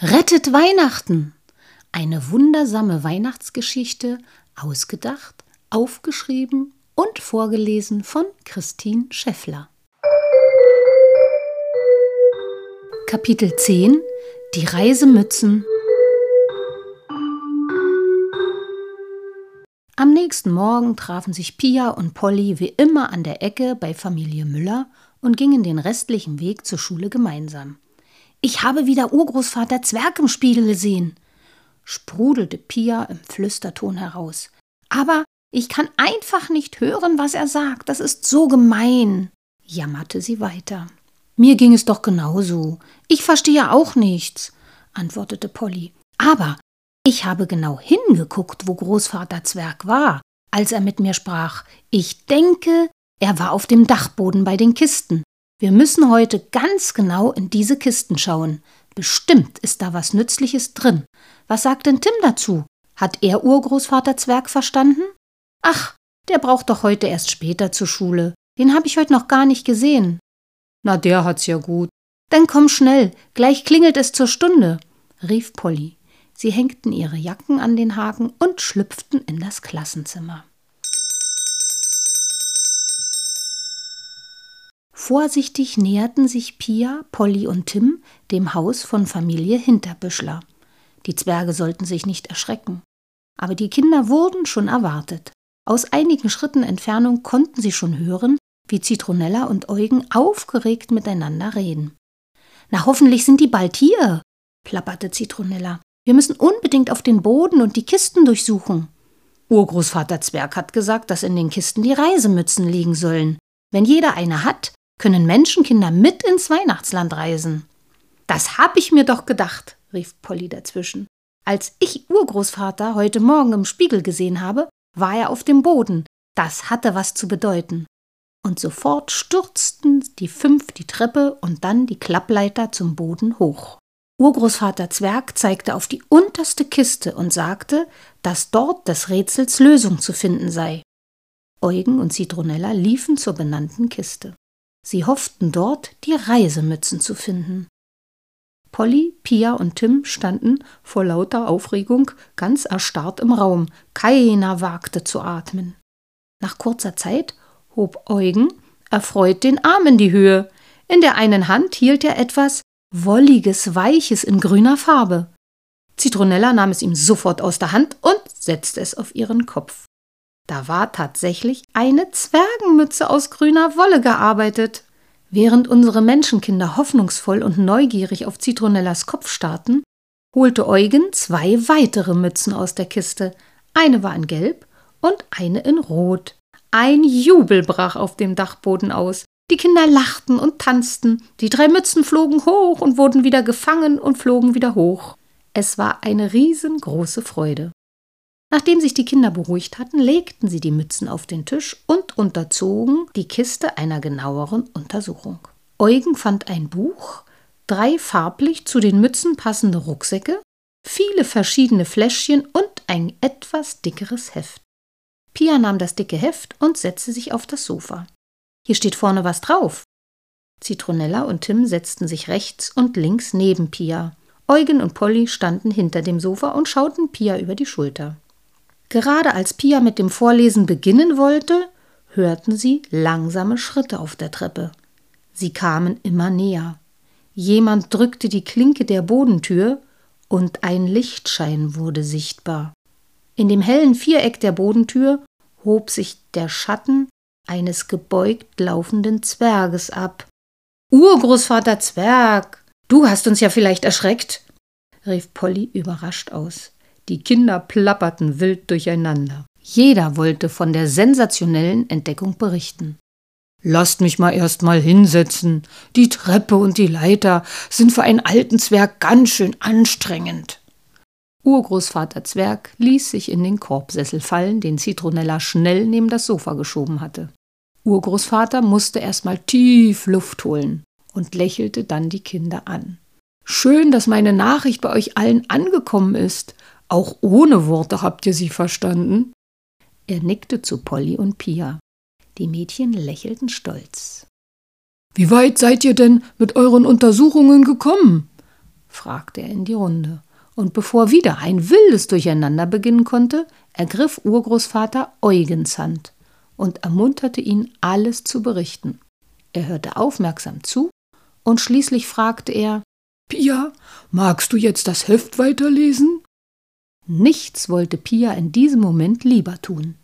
Rettet Weihnachten! Eine wundersame Weihnachtsgeschichte, ausgedacht, aufgeschrieben und vorgelesen von Christine Scheffler. Kapitel 10 Die Reisemützen Am nächsten Morgen trafen sich Pia und Polly wie immer an der Ecke bei Familie Müller und gingen den restlichen Weg zur Schule gemeinsam. Ich habe wieder Urgroßvater Zwerg im Spiegel gesehen, sprudelte Pia im Flüsterton heraus. Aber ich kann einfach nicht hören, was er sagt. Das ist so gemein, jammerte sie weiter. Mir ging es doch genauso. Ich verstehe auch nichts, antwortete Polly. Aber ich habe genau hingeguckt, wo Großvater Zwerg war, als er mit mir sprach. Ich denke, er war auf dem Dachboden bei den Kisten. Wir müssen heute ganz genau in diese Kisten schauen. Bestimmt ist da was Nützliches drin. Was sagt denn Tim dazu? Hat er Urgroßvater Zwerg verstanden? Ach, der braucht doch heute erst später zur Schule. Den habe ich heute noch gar nicht gesehen. Na, der hat's ja gut. Dann komm schnell, gleich klingelt es zur Stunde, rief Polly. Sie hängten ihre Jacken an den Haken und schlüpften in das Klassenzimmer. Vorsichtig näherten sich Pia, Polly und Tim dem Haus von Familie Hinterbüschler. Die Zwerge sollten sich nicht erschrecken. Aber die Kinder wurden schon erwartet. Aus einigen Schritten Entfernung konnten sie schon hören, wie Zitronella und Eugen aufgeregt miteinander reden. Na, hoffentlich sind die bald hier, plapperte Zitronella. Wir müssen unbedingt auf den Boden und die Kisten durchsuchen. Urgroßvater Zwerg hat gesagt, dass in den Kisten die Reisemützen liegen sollen. Wenn jeder eine hat, können Menschenkinder mit ins Weihnachtsland reisen. Das hab ich mir doch gedacht, rief Polly dazwischen. Als ich Urgroßvater heute Morgen im Spiegel gesehen habe, war er auf dem Boden. Das hatte was zu bedeuten. Und sofort stürzten die fünf die Treppe und dann die Klappleiter zum Boden hoch. Urgroßvater Zwerg zeigte auf die unterste Kiste und sagte, dass dort des Rätsels Lösung zu finden sei. Eugen und Zitronella liefen zur benannten Kiste. Sie hofften dort, die Reisemützen zu finden. Polly, Pia und Tim standen vor lauter Aufregung ganz erstarrt im Raum. Keiner wagte zu atmen. Nach kurzer Zeit hob Eugen erfreut den Arm in die Höhe. In der einen Hand hielt er etwas Wolliges, Weiches in grüner Farbe. Zitronella nahm es ihm sofort aus der Hand und setzte es auf ihren Kopf. Da war tatsächlich eine Zwergenmütze aus grüner Wolle gearbeitet. Während unsere Menschenkinder hoffnungsvoll und neugierig auf Zitronellas Kopf starrten, holte Eugen zwei weitere Mützen aus der Kiste. Eine war in Gelb und eine in Rot. Ein Jubel brach auf dem Dachboden aus. Die Kinder lachten und tanzten, die drei Mützen flogen hoch und wurden wieder gefangen und flogen wieder hoch. Es war eine riesengroße Freude. Nachdem sich die Kinder beruhigt hatten, legten sie die Mützen auf den Tisch und unterzogen die Kiste einer genaueren Untersuchung. Eugen fand ein Buch, drei farblich zu den Mützen passende Rucksäcke, viele verschiedene Fläschchen und ein etwas dickeres Heft. Pia nahm das dicke Heft und setzte sich auf das Sofa. Hier steht vorne was drauf. Zitronella und Tim setzten sich rechts und links neben Pia. Eugen und Polly standen hinter dem Sofa und schauten Pia über die Schulter. Gerade als Pia mit dem Vorlesen beginnen wollte, hörten sie langsame Schritte auf der Treppe. Sie kamen immer näher. Jemand drückte die Klinke der Bodentür und ein Lichtschein wurde sichtbar. In dem hellen Viereck der Bodentür hob sich der Schatten eines gebeugt laufenden Zwerges ab. Urgroßvater Zwerg, du hast uns ja vielleicht erschreckt, rief Polly überrascht aus. Die Kinder plapperten wild durcheinander. Jeder wollte von der sensationellen Entdeckung berichten. Lasst mich mal erst mal hinsetzen. Die Treppe und die Leiter sind für einen alten Zwerg ganz schön anstrengend. Urgroßvater Zwerg ließ sich in den Korbsessel fallen, den Zitronella schnell neben das Sofa geschoben hatte. Urgroßvater musste erst mal tief Luft holen und lächelte dann die Kinder an. Schön, dass meine Nachricht bei euch allen angekommen ist. Auch ohne Worte habt ihr sie verstanden? Er nickte zu Polly und Pia. Die Mädchen lächelten stolz. Wie weit seid ihr denn mit euren Untersuchungen gekommen? fragte er in die Runde. Und bevor wieder ein wildes Durcheinander beginnen konnte, ergriff Urgroßvater Eugens Hand und ermunterte ihn, alles zu berichten. Er hörte aufmerksam zu und schließlich fragte er: Pia, magst du jetzt das Heft weiterlesen? Nichts wollte Pia in diesem Moment lieber tun.